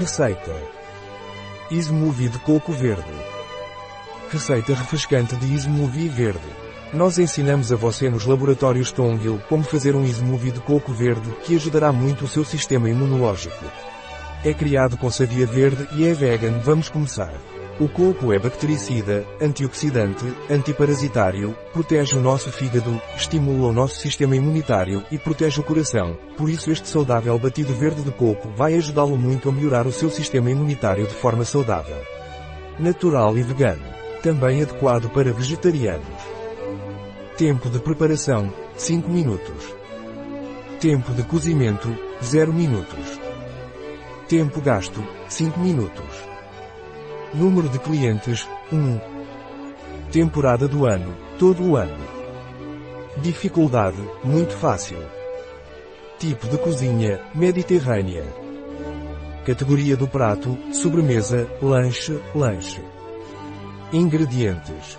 Receita. Ismovie de coco verde. Receita refrescante de Ismovie verde. Nós ensinamos a você nos laboratórios Tongil como fazer um Ismovie de coco verde que ajudará muito o seu sistema imunológico. É criado com savia verde e é vegan. Vamos começar. O coco é bactericida, antioxidante, antiparasitário, protege o nosso fígado, estimula o nosso sistema imunitário e protege o coração. Por isso este saudável batido verde de coco vai ajudá-lo muito a melhorar o seu sistema imunitário de forma saudável. Natural e vegano. Também adequado para vegetarianos. Tempo de preparação, 5 minutos. Tempo de cozimento, 0 minutos. Tempo gasto, 5 minutos. Número de clientes, 1. Temporada do ano, todo o ano. Dificuldade, muito fácil. Tipo de cozinha, mediterrânea. Categoria do prato, sobremesa, lanche, lanche. Ingredientes.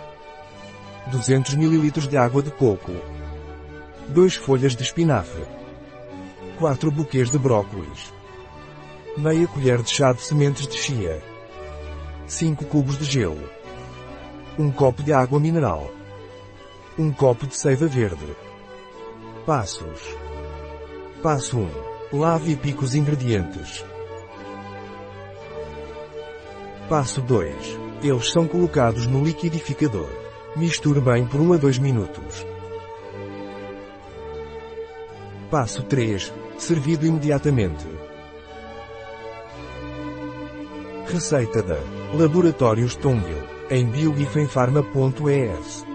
200 ml de água de coco. 2 folhas de espinafre. 4 buquês de brócolis. Meia colher de chá de sementes de chia. 5 cubos de gelo. 1 copo de água mineral. 1 copo de seiva verde. Passos. Passo 1. Lave e pique os ingredientes. Passo 2. Eles são colocados no liquidificador. Misture bem por 1 a 2 minutos. Passo 3. Servido imediatamente. Receita da Laboratórios Tongil, em biogifenfarma.es